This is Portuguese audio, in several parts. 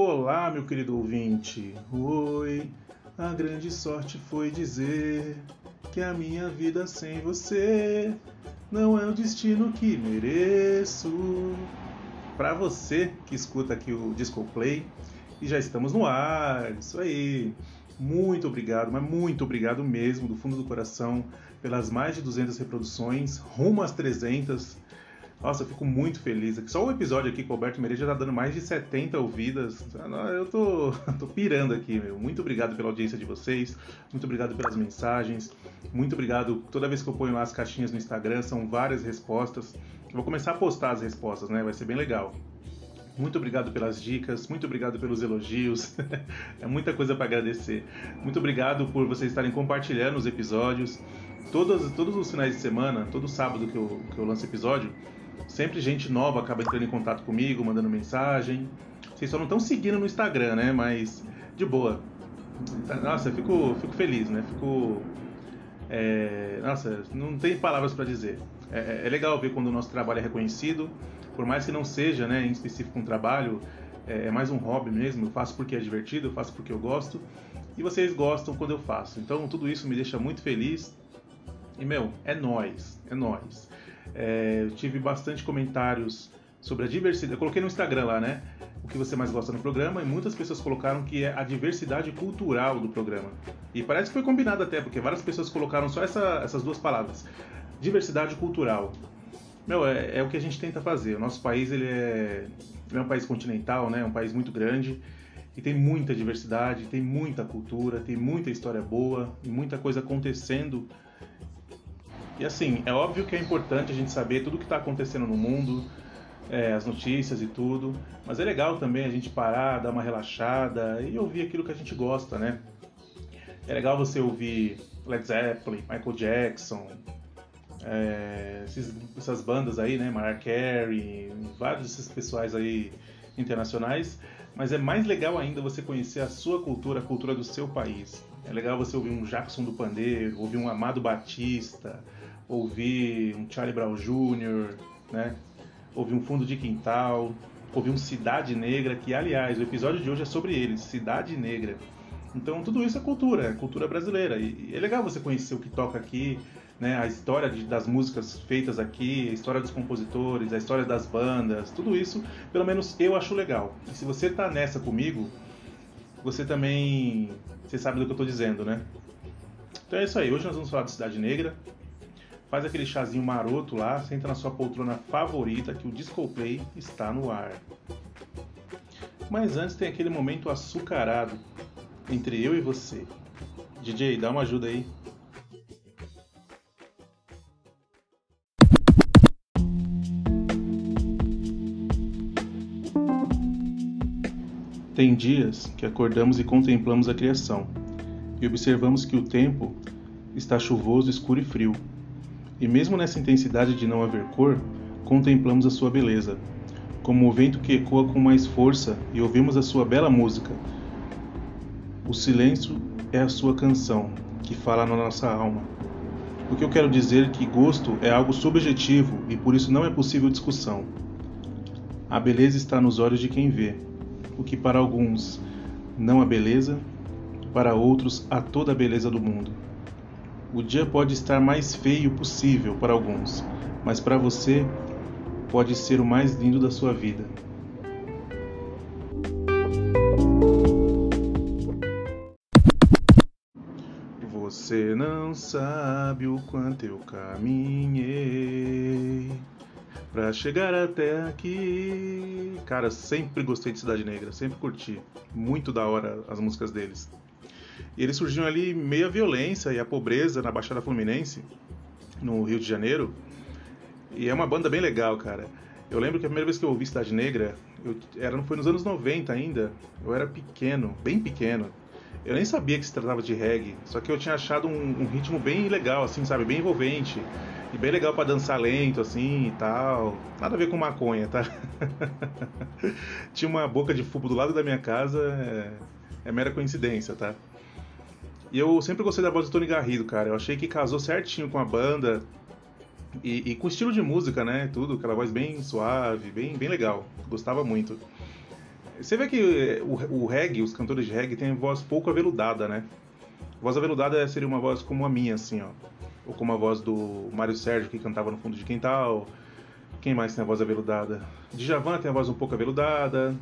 Olá, meu querido ouvinte. Oi, a grande sorte foi dizer que a minha vida sem você não é o destino que mereço. Para você que escuta aqui o Disco Play, e já estamos no ar, isso aí. Muito obrigado, mas muito obrigado mesmo, do fundo do coração, pelas mais de 200 reproduções, rumo às 300. Nossa, eu fico muito feliz. Só o episódio aqui com o Alberto Mereja tá dando mais de 70 ouvidas. Eu tô, tô pirando aqui, meu. Muito obrigado pela audiência de vocês. Muito obrigado pelas mensagens. Muito obrigado. Toda vez que eu ponho lá as caixinhas no Instagram, são várias respostas. Eu vou começar a postar as respostas, né? Vai ser bem legal. Muito obrigado pelas dicas, muito obrigado pelos elogios. é muita coisa para agradecer. Muito obrigado por vocês estarem compartilhando os episódios. Todos, todos os finais de semana, todo sábado que eu, que eu lanço episódio, sempre gente nova acaba entrando em contato comigo, mandando mensagem. Vocês só não estão seguindo no Instagram, né? Mas de boa. Nossa, eu fico, fico feliz, né? Fico. É, nossa, não tem palavras para dizer. É, é, é legal ver quando o nosso trabalho é reconhecido por mais que não seja, né, em específico um trabalho, é, é mais um hobby mesmo. Eu faço porque é divertido, eu faço porque eu gosto e vocês gostam quando eu faço. Então tudo isso me deixa muito feliz. E meu, é nós, é nós. É, eu tive bastante comentários sobre a diversidade. Eu coloquei no Instagram lá, né? O que você mais gosta no programa e muitas pessoas colocaram que é a diversidade cultural do programa. E parece que foi combinado até, porque várias pessoas colocaram só essa, essas duas palavras: diversidade cultural. Meu, é, é, o que a gente tenta fazer. O nosso país ele é, ele é um país continental, né? É um país muito grande e tem muita diversidade, tem muita cultura, tem muita história boa e muita coisa acontecendo. E assim, é óbvio que é importante a gente saber tudo o que está acontecendo no mundo, é, as notícias e tudo, mas é legal também a gente parar, dar uma relaxada e ouvir aquilo que a gente gosta, né? É legal você ouvir Led Zeppelin, Michael Jackson, é, esses, essas bandas aí, né, Mariah Carey, vários desses pessoais aí internacionais, mas é mais legal ainda você conhecer a sua cultura, a cultura do seu país. É legal você ouvir um Jackson do Pandeiro, ouvir um Amado Batista, ouvir um Charlie Brown Jr., né? Ouvir um Fundo de Quintal, ouvir um Cidade Negra, que aliás, o episódio de hoje é sobre eles, Cidade Negra. Então tudo isso é cultura, é cultura brasileira. E é legal você conhecer o que toca aqui, né, a história de, das músicas feitas aqui, a história dos compositores, a história das bandas, tudo isso, pelo menos eu acho legal. E se você tá nessa comigo, você também, você sabe do que eu tô dizendo, né? Então é isso aí, hoje nós vamos falar de Cidade Negra. Faz aquele chazinho maroto lá, senta na sua poltrona favorita que o Disco Play está no ar. Mas antes tem aquele momento açucarado entre eu e você. DJ, dá uma ajuda aí. Tem dias que acordamos e contemplamos a criação, e observamos que o tempo está chuvoso, escuro e frio. E mesmo nessa intensidade de não haver cor, contemplamos a sua beleza, como o vento que ecoa com mais força e ouvimos a sua bela música. O silêncio é a sua canção, que fala na nossa alma. O que eu quero dizer é que gosto é algo subjetivo e por isso não é possível discussão. A beleza está nos olhos de quem vê, o que para alguns não há beleza, para outros há toda a beleza do mundo. O dia pode estar mais feio possível para alguns, mas para você pode ser o mais lindo da sua vida. Você não sabe o quanto eu caminhei Pra chegar até aqui. Cara, sempre gostei de Cidade Negra, sempre curti. Muito da hora as músicas deles. E eles surgiram ali meio a violência e a pobreza na Baixada Fluminense, no Rio de Janeiro. E é uma banda bem legal, cara. Eu lembro que a primeira vez que eu ouvi Cidade Negra, eu, era, foi nos anos 90 ainda. Eu era pequeno, bem pequeno. Eu nem sabia que se tratava de reggae, só que eu tinha achado um, um ritmo bem legal, assim, sabe? Bem envolvente. E bem legal para dançar lento, assim e tal. Nada a ver com maconha, tá? Tinha uma boca de fumo do lado da minha casa, é, é mera coincidência, tá? E eu sempre gostei da voz do Tony Garrido, cara. Eu achei que casou certinho com a banda. E, e, com o estilo de música, né? Tudo, aquela voz bem suave, bem, bem legal. Gostava muito. Você vê que o, o reggae, os cantores de reggae têm voz pouco aveludada, né? Voz aveludada seria uma voz como a minha, assim, ó. Ou como a voz do Mário Sérgio, que cantava no fundo de quintal. Quem mais tem a voz aveludada? Djavan tem a voz um pouco aveludada.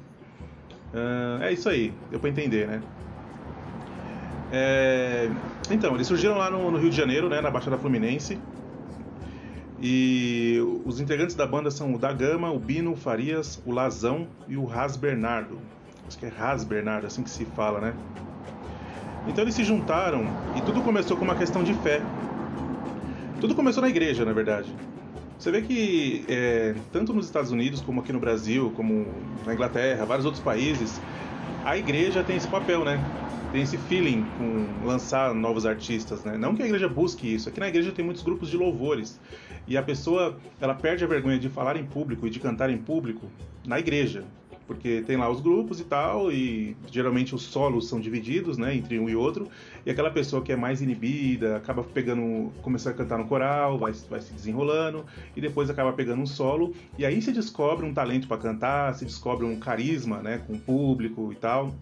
Uh, é isso aí, deu pra entender, né? É... Então, eles surgiram lá no, no, Rio de Janeiro, né, na Baixada Fluminense. E os integrantes da banda são o Da Gama, o Bino, o Farias, o Lazão e o Ras Bernardo. Acho que é Ras Bernardo, assim que se fala, né? Então eles se juntaram e tudo começou com uma questão de fé. Tudo começou na igreja, na verdade. Você vê que é, tanto nos Estados Unidos como aqui no Brasil, como na Inglaterra, vários outros países, a igreja tem esse papel, né? Tem esse feeling com lançar novos artistas, né? Não que a igreja busque isso. Aqui na igreja tem muitos grupos de louvores e a pessoa ela perde a vergonha de falar em público e de cantar em público na igreja porque tem lá os grupos e tal, e geralmente os solos são divididos, né, entre um e outro, e aquela pessoa que é mais inibida acaba pegando, começando a cantar no coral, vai, vai se desenrolando, e depois acaba pegando um solo, e aí se descobre um talento para cantar, se descobre um carisma, né, com o público e tal.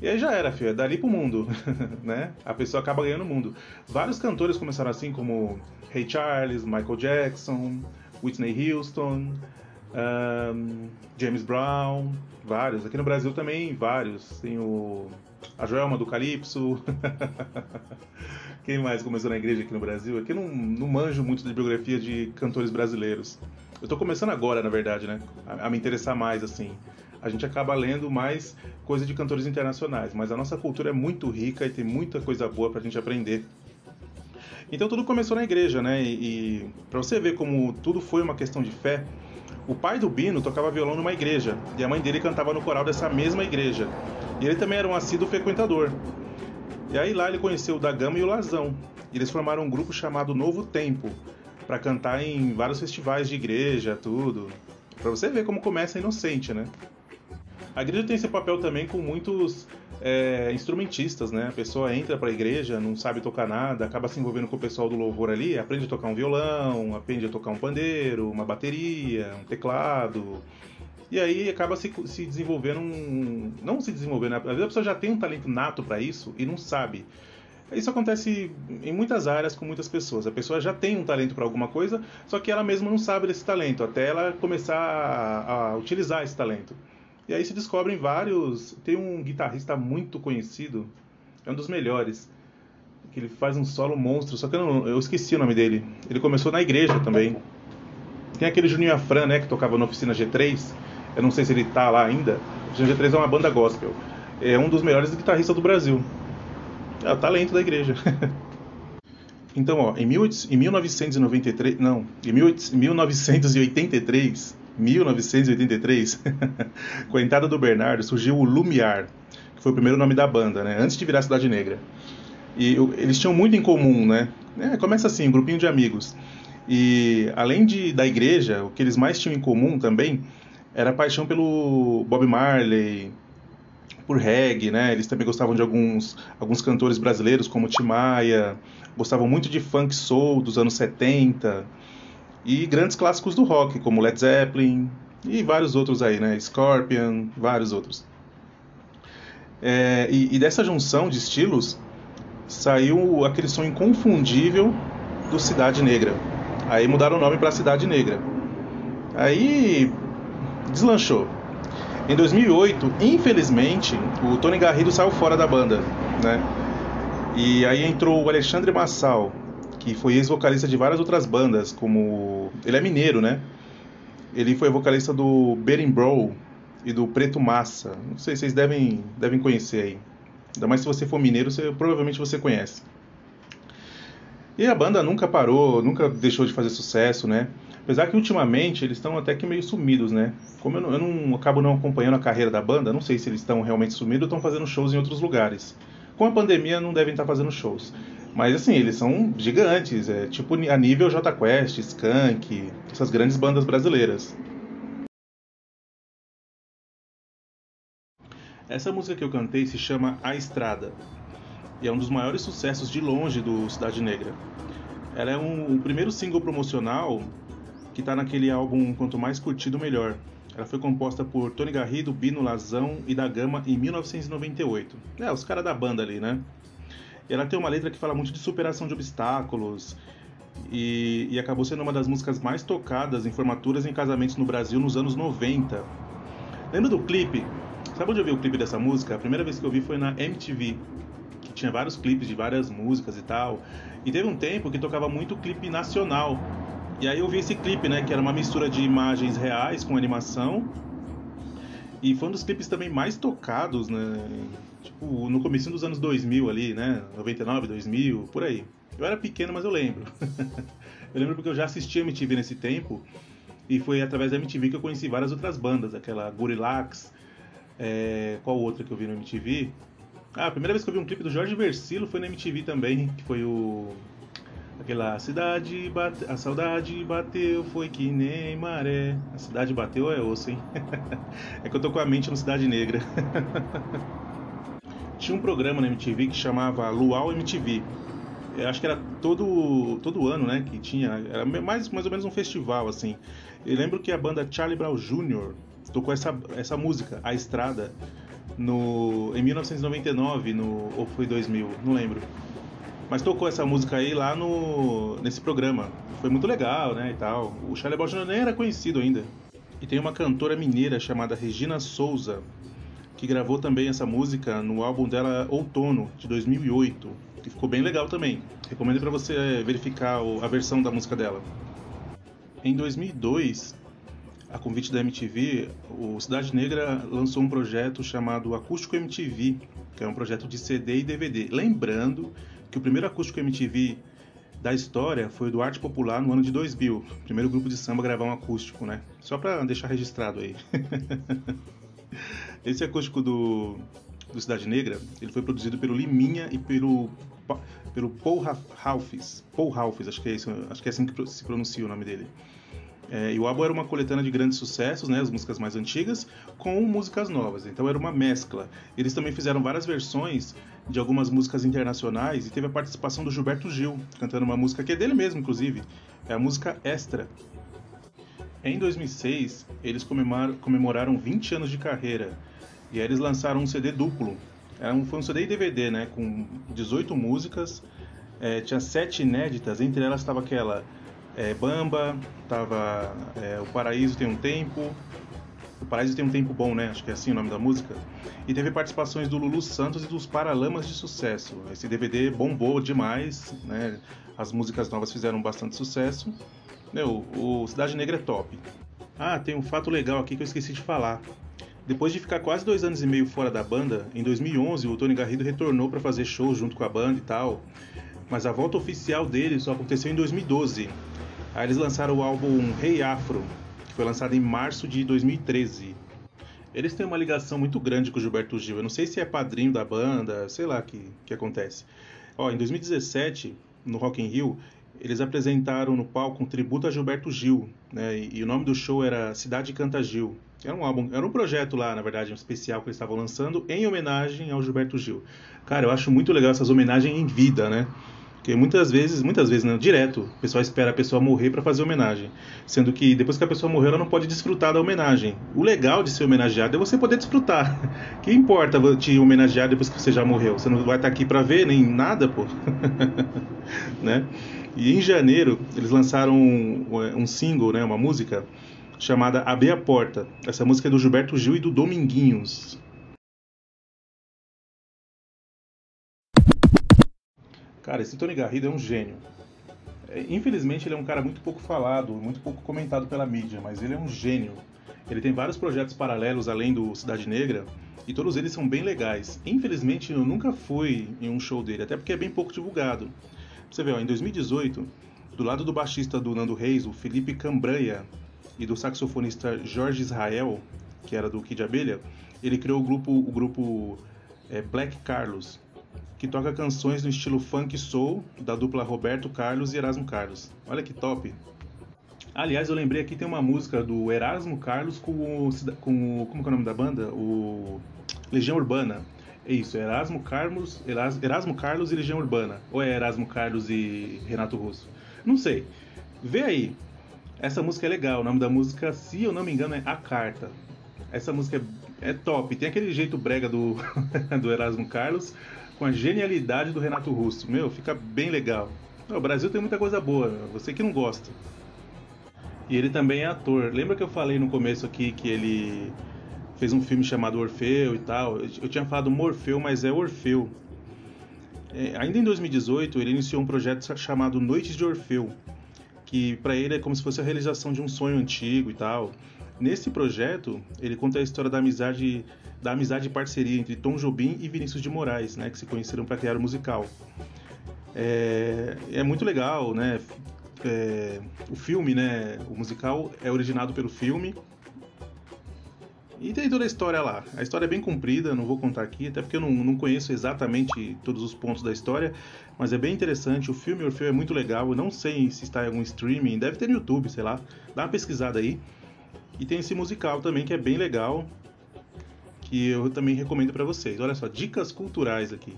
E aí já era, filho, dali pro mundo, né? A pessoa acaba ganhando o mundo. Vários cantores começaram assim, como Ray Charles, Michael Jackson, Whitney Houston, um, James Brown, vários. Aqui no Brasil também vários. Tem o a Joelma do Calypso. Quem mais começou na igreja aqui no Brasil? Aqui eu não, não manjo muito de biografia de cantores brasileiros. Eu tô começando agora, na verdade, né? A, a, me interessar mais, assim. A gente acaba lendo mais coisa de cantores internacionais, mas a nossa cultura é muito rica e tem muita coisa boa pra gente aprender. Então tudo começou na igreja, né? E, e para você ver como tudo foi uma questão de fé, o pai do Bino tocava violão numa igreja e a mãe dele cantava no coral dessa mesma igreja. E ele também era um assíduo frequentador. E aí lá ele conheceu o da Gama e o Lazão. E eles formaram um grupo chamado Novo Tempo para cantar em vários festivais de igreja, tudo. Para você ver como começa inocente, né? A igreja tem esse papel também com muitos é, instrumentistas, né? A pessoa entra para a igreja, não sabe tocar nada, acaba se envolvendo com o pessoal do louvor ali, aprende a tocar um violão, aprende a tocar um pandeiro, uma bateria, um teclado. E aí acaba se, se desenvolvendo um. Não se desenvolvendo, né? às vezes a pessoa já tem um talento nato para isso e não sabe. Isso acontece em muitas áreas com muitas pessoas. A pessoa já tem um talento para alguma coisa, só que ela mesma não sabe desse talento, até ela começar a, a utilizar esse talento. E aí se descobrem vários. Tem um guitarrista muito conhecido, é um dos melhores, que ele faz um solo monstro, só que eu, não, eu esqueci o nome dele. Ele começou na igreja também. Tem aquele Juninho Afran, né, que tocava na oficina G3. Eu não sei se ele tá lá ainda. Oficina G3 é uma banda gospel. É um dos melhores guitarristas do Brasil. É o talento da igreja. então, ó, em, mil, em 1993, não, em 1983, 1983, com a entrada do Bernardo, surgiu o Lumiar, que foi o primeiro nome da banda, né? Antes de virar Cidade Negra. E eles tinham muito em comum, né? É, começa assim, um grupinho de amigos. E além de, da igreja, o que eles mais tinham em comum também era a paixão pelo Bob Marley, por reggae, né? Eles também gostavam de alguns, alguns cantores brasileiros, como Tim Maia, gostavam muito de funk soul dos anos 70 e grandes clássicos do rock, como Led Zeppelin e vários outros aí, né? Scorpion, vários outros. É, e, e, dessa junção de estilos saiu aquele som inconfundível do Cidade Negra. Aí mudaram o nome para Cidade Negra. Aí deslanchou. Em 2008, infelizmente, o Tony Garrido saiu fora da banda, né? E aí entrou o Alexandre Massal, que foi ex-vocalista de várias outras bandas, como. Ele é mineiro, né? Ele foi vocalista do Berimbau e do Preto Massa. Não sei, vocês devem, devem conhecer aí. Ainda mais se você for mineiro, você, provavelmente você conhece. E a banda nunca parou, nunca deixou de fazer sucesso, né? Apesar que ultimamente eles estão até que meio sumidos, né? Como eu não, eu não acabo não acompanhando a carreira da banda, não sei se eles estão realmente sumidos ou estão fazendo shows em outros lugares. Com a pandemia não devem estar fazendo shows. Mas assim, eles são gigantes, é tipo a nível J Quest, Skank, essas grandes bandas brasileiras. Essa música que eu cantei se chama A Estrada e é um dos maiores sucessos de longe do Cidade Negra. Ela é um, o primeiro single promocional que está naquele álbum Quanto Mais Curtido Melhor. Ela foi composta por Tony Garrido, Bino Lazão e da Gama em 1998. É, os caras da banda ali, né? Ela tem uma letra que fala muito de superação de obstáculos e, e, acabou sendo uma das músicas mais tocadas em formaturas e em casamentos no Brasil nos anos 90. Lembra do clipe? Sabe onde eu vi o clipe dessa música? A primeira vez que eu vi foi na MTV, que tinha vários clipes de várias músicas e tal. E teve um tempo que tocava muito clipe nacional. E aí eu vi esse clipe, né, que era uma mistura de imagens reais com animação. E foi um dos clipes também mais tocados, né? Tipo, no começo dos anos 2000 ali, né? 99, 2000, por aí. Eu era pequeno, mas eu lembro. eu lembro porque eu já assisti a MTV nesse tempo. E foi através da MTV que eu conheci várias outras bandas. Aquela Gorillax. É... Qual outra que eu vi no MTV? Ah, a primeira vez que eu vi um clipe do Jorge Versilo foi na MTV também. Que foi o... Aquela cidade, bate... a saudade bateu, foi que nem maré. A cidade bateu é osso, hein? é que eu tô com a mente no Cidade Negra. Tinha um programa na MTV que chamava Luau MTV. Eu acho que era todo, todo ano, né, que tinha, era mais, mais ou menos um festival, assim. Eu lembro que a banda Charlie Brown Jr. tocou essa, essa música, A Estrada, no, em 1999, no, ou foi 2000, não lembro. Mas tocou essa música aí lá no, nesse programa. Foi muito legal, né, e tal. O Charlie Brown nem era conhecido ainda. E tem uma cantora mineira chamada Regina Souza, que gravou também essa música no álbum dela Outono, de 2008, que ficou bem legal também. Recomendo para você verificar a versão da música dela. Em 2002, a convite da MTV, o Cidade Negra lançou um projeto chamado Acústico MTV, que é um projeto de CD e DVD. Lembrando que o primeiro Acústico MTV da história foi do Arte Popular no ano de 2000, primeiro grupo de samba a gravar um acústico, né? Só para deixar registrado aí. Esse acústico do, do Cidade Negra, ele foi produzido pelo Liminha e pelo pelo Paul Ralphs. Paul Ralphs, acho que é isso, acho que é assim que se pronuncia o nome dele. É, e o álbum era uma coletânea de grandes sucessos, né, as músicas mais antigas, com músicas novas. Então era uma mescla. Eles também fizeram várias versões de algumas músicas internacionais e teve a participação do Gilberto Gil, cantando uma música que é dele mesmo, inclusive. É a música Extra. Em 2006, eles comemoraram 20 anos de carreira e aí eles lançaram um CD duplo. Era um, foi um CD e DVD, né? Com 18 músicas. É, tinha sete inéditas, entre elas estava aquela é, Bamba, tava é, O Paraíso Tem um Tempo. O Paraíso Tem um Tempo Bom, né? Acho que é assim o nome da música. E teve participações do Lulu Santos e dos Paralamas de Sucesso. Esse DVD bombou demais, né? As músicas novas fizeram bastante sucesso. Meu, o Cidade Negra é top. Ah, tem um fato legal aqui que eu esqueci de falar. Depois de ficar quase dois anos e meio fora da banda, em 2011 o Tony Garrido retornou para fazer shows junto com a banda e tal, mas a volta oficial dele só aconteceu em 2012. Aí eles lançaram o álbum Rei hey Afro, foi lançado em março de 2013. Eles têm uma ligação muito grande com o Gilberto Gil. Eu não sei se é padrinho da banda, sei lá o que, que acontece. Ó, em 2017, no Rock in Rio, eles apresentaram no palco um tributo a Gilberto Gil, né? E, e, o nome do show era Cidade Canta Gil. Era um álbum, era um projeto lá, na verdade, um especial que eles estavam lançando em homenagem ao Gilberto Gil. Cara, eu acho muito legal essas homenagens em vida, né? Porque muitas vezes, muitas vezes, não, direto, o pessoal espera a pessoa morrer para fazer homenagem. Sendo que depois que a pessoa morreu, ela não pode desfrutar da homenagem. O legal de ser homenageado é você poder desfrutar. Que importa te homenagear depois que você já morreu? Você não vai estar aqui para ver nem nada, pô. né? E em janeiro, eles lançaram um, um single, né, uma música chamada Abrir a Porta. Essa música é do Gilberto Gil e do Dominguinhos. Cara, esse Tony Garrido é um gênio. É, infelizmente, ele é um cara muito pouco falado, muito pouco comentado pela mídia, mas ele é um gênio. Ele tem vários projetos paralelos além do Cidade Negra e todos eles são bem legais. Infelizmente, eu nunca fui em um show dele, até porque é bem pouco divulgado. Você vê, ó, em 2018, do lado do baixista do Nando Reis, o Felipe Cambranha, e do saxofonista Jorge Israel, que era do Kid Abelha, ele criou o grupo, o grupo é, Black Carlos, que toca canções no estilo funk soul da dupla Roberto Carlos e Erasmo Carlos. Olha que top! Aliás, eu lembrei aqui tem uma música do Erasmo Carlos com o, com o como é o nome da banda? O Legião Urbana. É isso, Erasmo Carlos, Erasmo Carlos e Legião Urbana. Ou é Erasmo Carlos e Renato Russo? Não sei. Vê aí. Essa música é legal, o nome da música, se eu não me engano, é A Carta. Essa música é, é top, tem aquele jeito brega do, do Erasmo Carlos com a genialidade do Renato Russo. Meu, fica bem legal. O Brasil tem muita coisa boa, você que não gosta. E ele também é ator. Lembra que eu falei no começo aqui que ele fez um filme chamado Orfeu e tal? Eu tinha falado Morfeu, mas é Orfeu. É, ainda em 2018, ele iniciou um projeto chamado Noites de Orfeu, que para ele é como se fosse a realização de um sonho antigo e tal. Nesse projeto, ele conta a história da amizade, da amizade e parceria entre Tom Jobim e Vinícius de Moraes, né, que se conheceram para criar o musical. É, é muito legal, né? É, o filme, né? O musical é originado pelo filme. E tem toda a história lá. A história é bem comprida, não vou contar aqui, até porque eu não, não conheço exatamente todos os pontos da história, mas é bem interessante. O filme Orfeu é muito legal. Eu não sei se está em algum streaming, deve ter no YouTube, sei lá. Dá uma pesquisada aí. E tem esse musical também que é bem legal, que eu também recomendo para vocês. Olha só, dicas culturais aqui.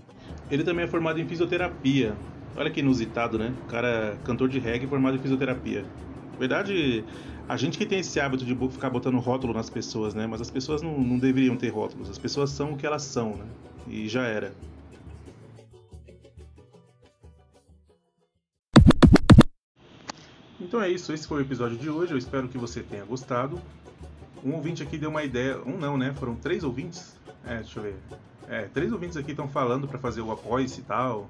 Ele também é formado em fisioterapia. Olha que inusitado, né? O cara é cantor de reggae formado em fisioterapia. Na verdade, a gente que tem esse hábito de ficar botando rótulo nas pessoas, né? Mas as pessoas não, não deveriam ter rótulos. As pessoas são o que elas são, né? E já era. Então é isso, esse foi o episódio de hoje. Eu espero que você tenha gostado. Um ouvinte aqui deu uma ideia. Um não, né? Foram três ouvintes. É, deixa eu ver. É, três ouvintes aqui estão falando para fazer o apoio-se e tal.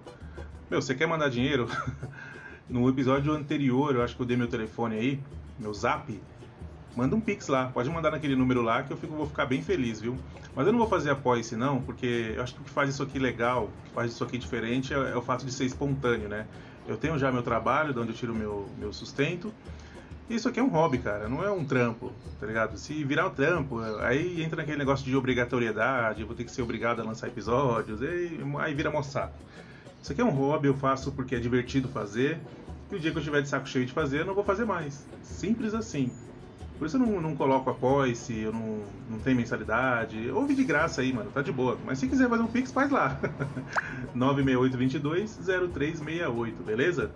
Meu, você quer mandar dinheiro? no episódio anterior, eu acho que eu dei meu telefone aí, meu zap. Manda um pix lá, pode mandar naquele número lá que eu fico, vou ficar bem feliz, viu? Mas eu não vou fazer apoio-se não, porque eu acho que o que faz isso aqui legal, o que faz isso aqui diferente é, é, o fato de ser espontâneo, né? Eu tenho já meu trabalho, de onde eu tiro meu, meu sustento, isso aqui é um hobby, cara, não é um trampo, tá ligado? Se virar um trampo, aí entra naquele negócio de obrigatoriedade, vou ter que ser obrigado a lançar episódios, e aí vira moçaco. Isso aqui é um hobby, eu faço porque é divertido fazer, e o dia que eu estiver de saco cheio de fazer, eu não vou fazer mais. Simples assim. Por isso eu não, não coloco apoio-se, eu não, não tenho mensalidade. Ouve de graça aí, mano, tá de boa. Mas se quiser fazer um Pix, faz lá. 968220368, beleza?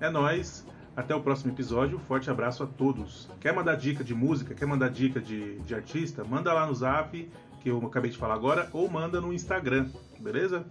É nóis. Até o próximo episódio. Forte abraço a todos. Quer mandar dica de música? Quer mandar dica de, de artista? Manda lá no zap, que eu acabei de falar agora, ou manda no Instagram, beleza?